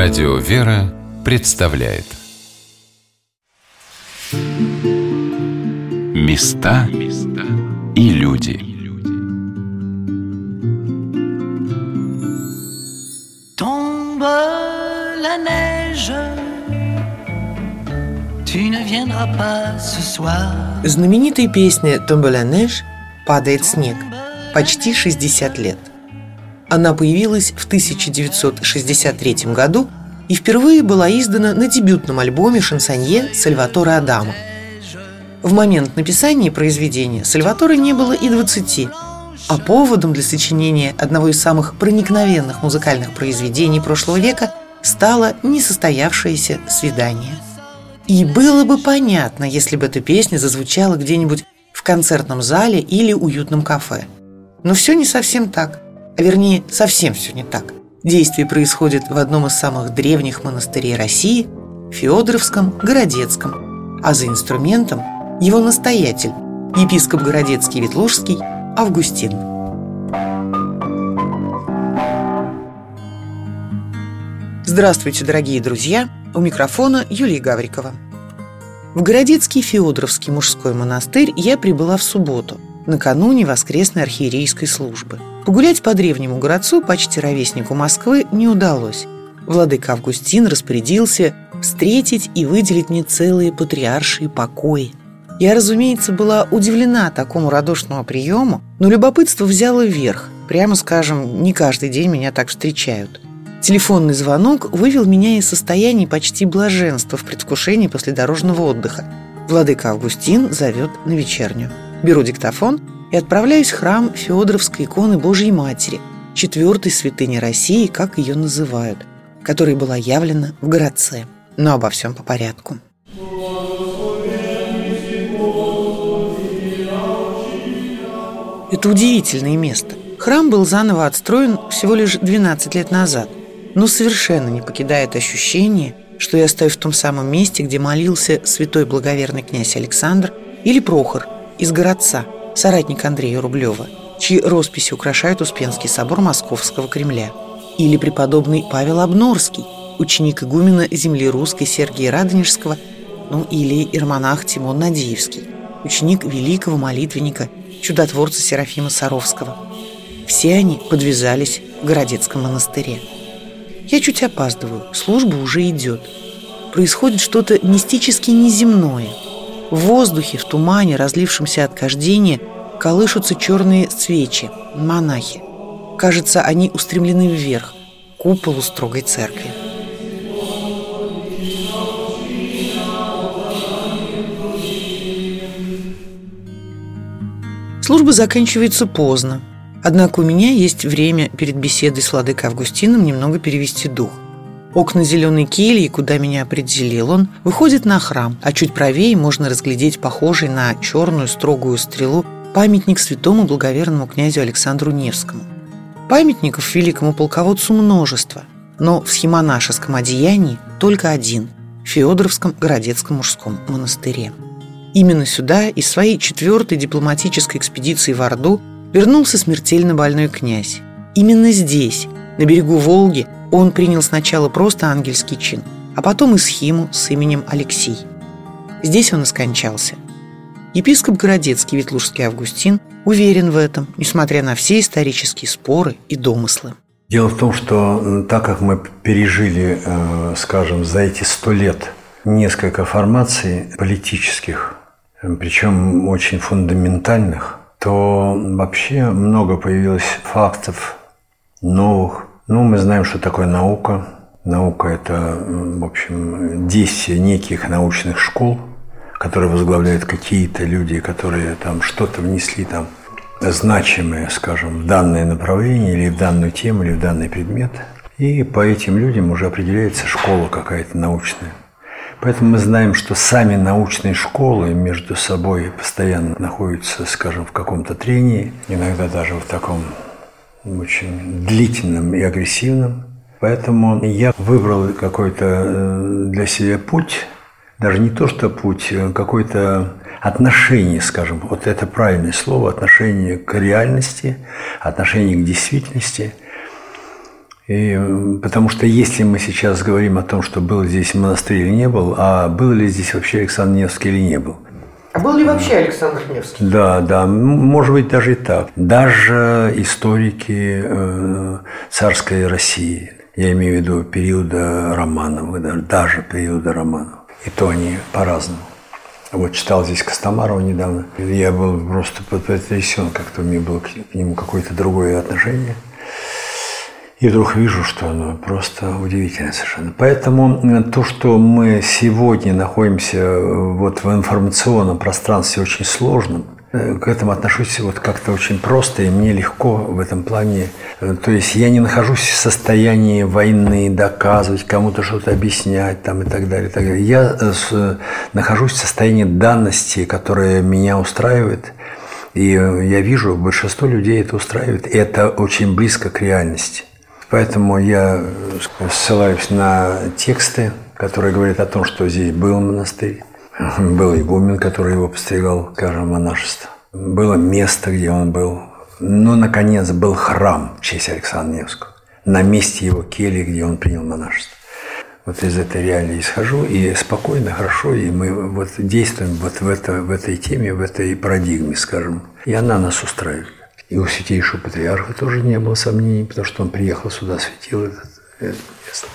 Радио «Вера» представляет. Места и люди. Tombe la neige Tu ne viendras pas ce soir. Знаменитая песня «Tombe la neige» «Падает снег» почти 60 лет. Она появилась в 1963 году и впервые была издана на дебютном альбоме шансонье Сальваторе Адама. В момент написания произведения Сальваторе не было и 20, а поводом для сочинения одного из самых проникновенных музыкальных произведений прошлого века стало несостоявшееся свидание. И было бы понятно, если бы эта песня зазвучала где-нибудь в концертном зале или уютном кафе. Но все не совсем так, а вернее, совсем все не так. Действие происходит в одном из самых древних монастырей России – Феодоровском Городецком, а за инструментом его настоятель, епископ Городецкий Ветлужский Августин. Здравствуйте, дорогие друзья! У микрофона Юлия Гаврикова. В Городецкий Феодоровский мужской монастырь я прибыла в субботу, накануне воскресной архиерейской службы. Погулять по древнему городцу, почти ровеснику Москвы, не удалось. Владыка Августин распорядился встретить и выделить мне целые патриаршие покои. Я, разумеется, была удивлена такому радушному приему, но любопытство взяло вверх. Прямо скажем, не каждый день меня так встречают. Телефонный звонок вывел меня из состояния почти блаженства в предвкушении после дорожного отдыха. Владыка Августин зовет на вечернюю. Беру диктофон и отправляюсь в храм Федоровской иконы Божьей Матери, четвертой святыни России, как ее называют, которая была явлена в городце. Но обо всем по порядку. Это удивительное место. Храм был заново отстроен всего лишь 12 лет назад но совершенно не покидает ощущение, что я стою в том самом месте, где молился святой благоверный князь Александр или Прохор из городца, соратник Андрея Рублева, чьи росписи украшают Успенский собор Московского Кремля, или преподобный Павел Обнорский, ученик игумена земли русской Сергия Радонежского, ну или ирмонах Тимон Надеевский, ученик великого молитвенника, чудотворца Серафима Саровского. Все они подвязались в Городецком монастыре. Я чуть опаздываю, служба уже идет. Происходит что-то мистически неземное. В воздухе, в тумане, разлившемся от кождения, колышутся черные свечи, монахи. Кажется, они устремлены вверх, к куполу строгой церкви. Служба заканчивается поздно. Однако у меня есть время перед беседой с Владыкой Августином немного перевести дух. Окна зеленой кельи, куда меня определил он, выходят на храм, а чуть правее можно разглядеть похожий на черную строгую стрелу памятник святому благоверному князю Александру Невскому. Памятников великому полководцу множество, но в схемонашеском одеянии только один – в Феодоровском городецком мужском монастыре. Именно сюда из своей четвертой дипломатической экспедиции в Орду вернулся смертельно больной князь. Именно здесь, на берегу Волги, он принял сначала просто ангельский чин, а потом и схиму с именем Алексей. Здесь он и скончался. Епископ Городецкий Ветлужский Августин уверен в этом, несмотря на все исторические споры и домыслы. Дело в том, что так как мы пережили, э, скажем, за эти сто лет несколько формаций политических, причем очень фундаментальных, то вообще много появилось фактов новых. Ну, мы знаем, что такое наука. Наука – это, в общем, действие неких научных школ, которые возглавляют какие-то люди, которые там что-то внесли там значимое, скажем, в данное направление или в данную тему, или в данный предмет. И по этим людям уже определяется школа какая-то научная. Поэтому мы знаем, что сами научные школы между собой постоянно находятся, скажем, в каком-то трении, иногда даже в таком очень длительном и агрессивном. Поэтому я выбрал какой-то э, для себя путь, даже не то что путь, а какое-то отношение, скажем, вот это правильное слово, отношение к реальности, отношение к действительности. И, м, потому что если мы сейчас говорим о том, что был здесь монастырь или не был, а был ли здесь вообще Александр Невский или не был, А был ли вообще Александр Невский? да, да, может быть даже и так. Даже историки э, царской России, я имею в виду периода Романовых, да, даже периода Романовых, и то они по-разному. Вот читал здесь Костомарова недавно, я был просто потрясен, как-то у меня было к нему какое-то другое отношение. И вдруг вижу, что оно просто удивительно совершенно. Поэтому э, то, что мы сегодня находимся э, вот в информационном пространстве очень сложном, э, к этому отношусь вот как-то очень просто, и мне легко в этом плане. То есть я не нахожусь в состоянии войны, доказывать, кому-то что-то объяснять там, и так далее. И так далее. Я нахожусь в состоянии данности, которая меня устраивает. И я вижу, большинство людей это устраивает. И это очень близко к реальности. Поэтому я э, ссылаюсь на тексты, которые говорят о том, что здесь был монастырь, был игумен, который его постригал, скажем, монашество. Было место, где он был. Но, наконец, был храм в честь Александра Невского. На месте его кельи, где он принял монашество. Вот из этой реалии исхожу, и спокойно, хорошо, и мы вот действуем вот в, это, в этой теме, в этой парадигме, скажем. И она нас устраивает. И у святейшего патриарха тоже не было сомнений, потому что он приехал сюда, светил этот, это место.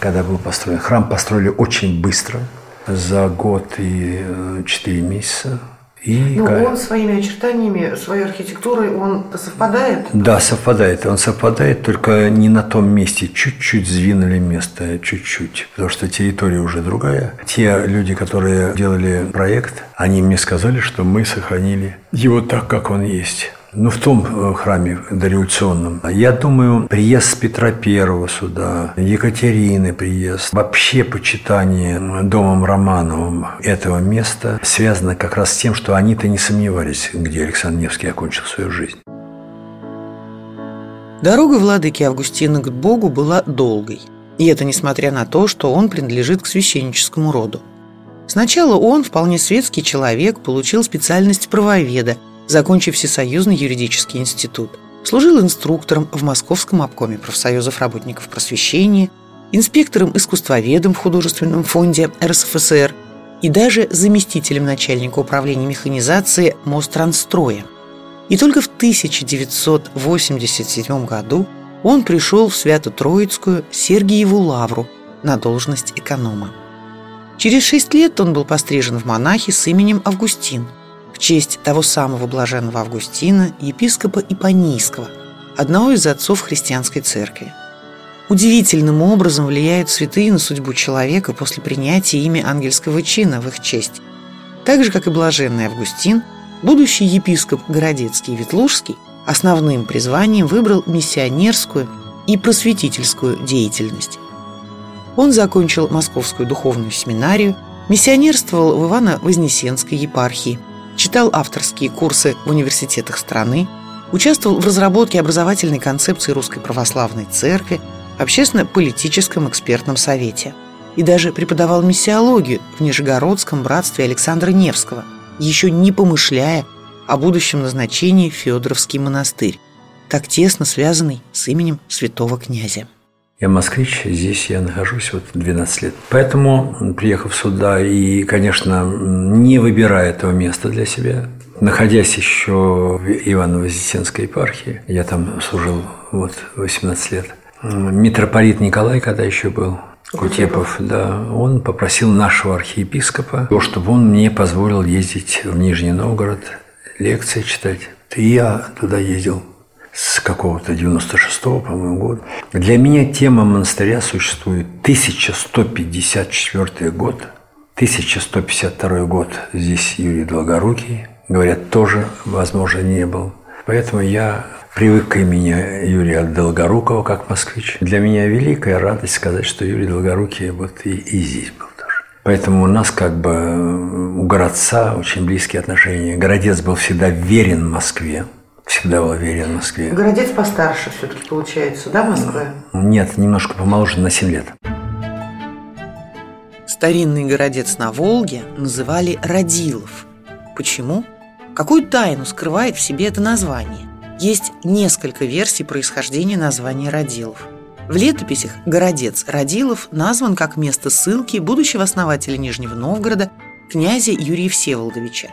Когда был построен. Храм построили очень быстро, за год и э, четыре месяца. И Ну, ка- он своими очертаниями, своей архитектурой, он совпадает? Да, совпадает. Он совпадает, только не на том месте. Чуть-чуть сдвинули место, чуть-чуть. Потому что территория уже другая. Те люди, которые делали проект, они мне сказали, что мы сохранили его так, как он есть. Ну, в том э, храме дореволюционном. Я думаю, приезд Петра Первого сюда, Екатерины приезд, вообще почитание домом Романовым этого места связано как раз с тем, что они-то не сомневались, где Александр Невский окончил свою жизнь. Дорога владыки Августина к Богу была долгой. И это несмотря на то, что он принадлежит к священническому роду. Сначала он, вполне светский человек, получил специальность правоведа, закончив Всесоюзный юридический институт. Служил инструктором в Московском обкоме профсоюзов работников просвещения, инспектором-искусствоведом в художественном фонде РСФСР и даже заместителем начальника управления механизации Мострансстроя. И только в 1987 году он пришел в Свято-Троицкую Сергиеву Лавру на должность эконома. Через шесть лет он был пострижен в монахи с именем Августин в честь того самого блаженного Августина, епископа Ипанийского, одного из отцов христианской церкви. Удивительным образом влияют святые на судьбу человека после принятия ими ангельского чина в их честь. Так же, как и блаженный Августин, будущий епископ Городецкий Ветлужский основным призванием выбрал миссионерскую и просветительскую деятельность. Он закончил Московскую духовную семинарию, миссионерствовал в Ивано-Вознесенской епархии, читал авторские курсы в университетах страны, участвовал в разработке образовательной концепции Русской Православной Церкви, общественно-политическом экспертном совете и даже преподавал миссиологию в Нижегородском братстве Александра Невского, еще не помышляя о будущем назначении Федоровский монастырь, так тесно связанный с именем святого князя. Я москвич, здесь я нахожусь вот 12 лет. Поэтому, приехав сюда и, конечно, не выбирая этого места для себя, находясь еще в Ивано-Вознесенской епархии, я там служил вот 18 лет, митрополит Николай, когда еще был, Кутепов, да, он попросил нашего архиепископа, чтобы он мне позволил ездить в Нижний Новгород, лекции читать. И я туда ездил с какого-то 96-го, по-моему, года. Для меня тема монастыря существует 1154 год, 1152 год здесь Юрий Долгорукий, говорят, тоже, возможно, не был. Поэтому я привык к имени Юрия Долгорукова, как москвич. Для меня великая радость сказать, что Юрий Долгорукий вот и, и здесь был. Поэтому у нас как бы у городца очень близкие отношения. Городец был всегда верен Москве, всегда был верен Москве. Городец постарше все-таки получается, да, Москва? Нет, немножко помоложе на 7 лет. Старинный городец на Волге называли Радилов. Почему? Какую тайну скрывает в себе это название? Есть несколько версий происхождения названия Радилов. В летописях городец Радилов назван как место ссылки будущего основателя Нижнего Новгорода князя Юрия Всеволодовича.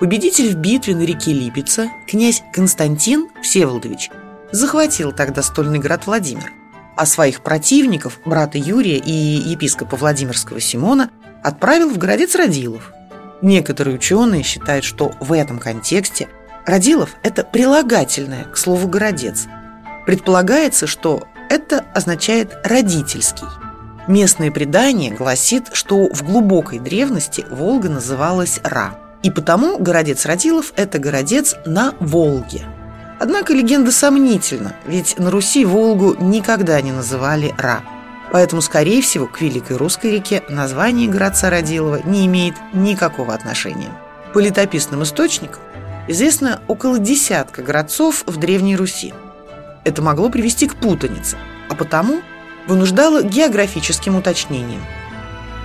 Победитель в битве на реке Липица, князь Константин Всеволодович, захватил тогда стольный град Владимир, а своих противников, брата Юрия и епископа Владимирского Симона, отправил в городец Радилов. Некоторые ученые считают, что в этом контексте Радилов – это прилагательное к слову «городец». Предполагается, что это означает «родительский». Местное предание гласит, что в глубокой древности Волга называлась Ра – и потому городец Радилов – это городец на Волге. Однако легенда сомнительна, ведь на Руси Волгу никогда не называли Ра. Поэтому, скорее всего, к Великой Русской реке название городца Радилова не имеет никакого отношения. По летописным источникам известно около десятка городцов в Древней Руси. Это могло привести к путанице, а потому вынуждало географическим уточнением –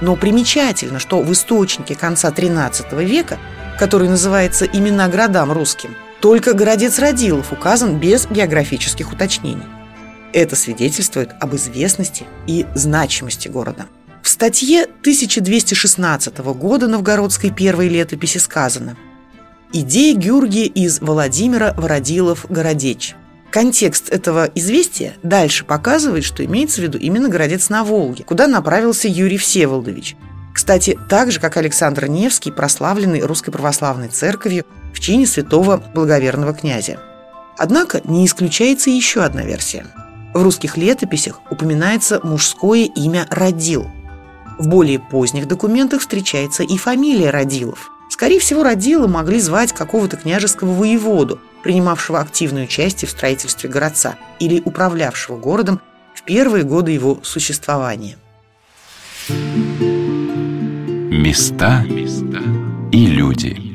но примечательно, что в источнике конца XIII века, который называется «Имена городам русским», только городец Радилов указан без географических уточнений. Это свидетельствует об известности и значимости города. В статье 1216 года новгородской первой летописи сказано «Идея Гюрги из Владимира Вородилов-Городечь». Контекст этого известия дальше показывает, что имеется в виду именно городец на Волге, куда направился Юрий Всеволодович. Кстати, так же, как Александр Невский, прославленный Русской Православной Церковью в чине святого благоверного князя. Однако не исключается еще одна версия. В русских летописях упоминается мужское имя Радил. В более поздних документах встречается и фамилия Радилов. Скорее всего, Радила могли звать какого-то княжеского воеводу, принимавшего активное участие в строительстве городца или управлявшего городом в первые годы его существования. Места и люди.